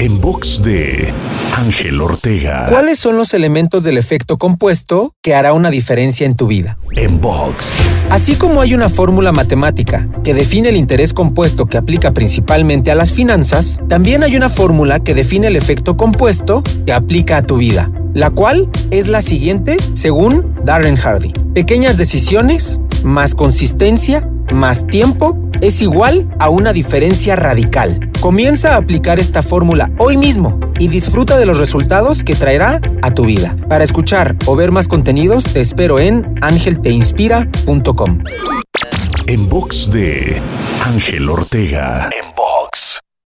En box de Ángel Ortega. ¿Cuáles son los elementos del efecto compuesto que hará una diferencia en tu vida? En box. Así como hay una fórmula matemática que define el interés compuesto que aplica principalmente a las finanzas, también hay una fórmula que define el efecto compuesto que aplica a tu vida, la cual es la siguiente según Darren Hardy. Pequeñas decisiones más consistencia más tiempo es igual a una diferencia radical. Comienza a aplicar esta fórmula hoy mismo y disfruta de los resultados que traerá a tu vida. Para escuchar o ver más contenidos te espero en angelteinspira.com. En box de Ángel Ortega.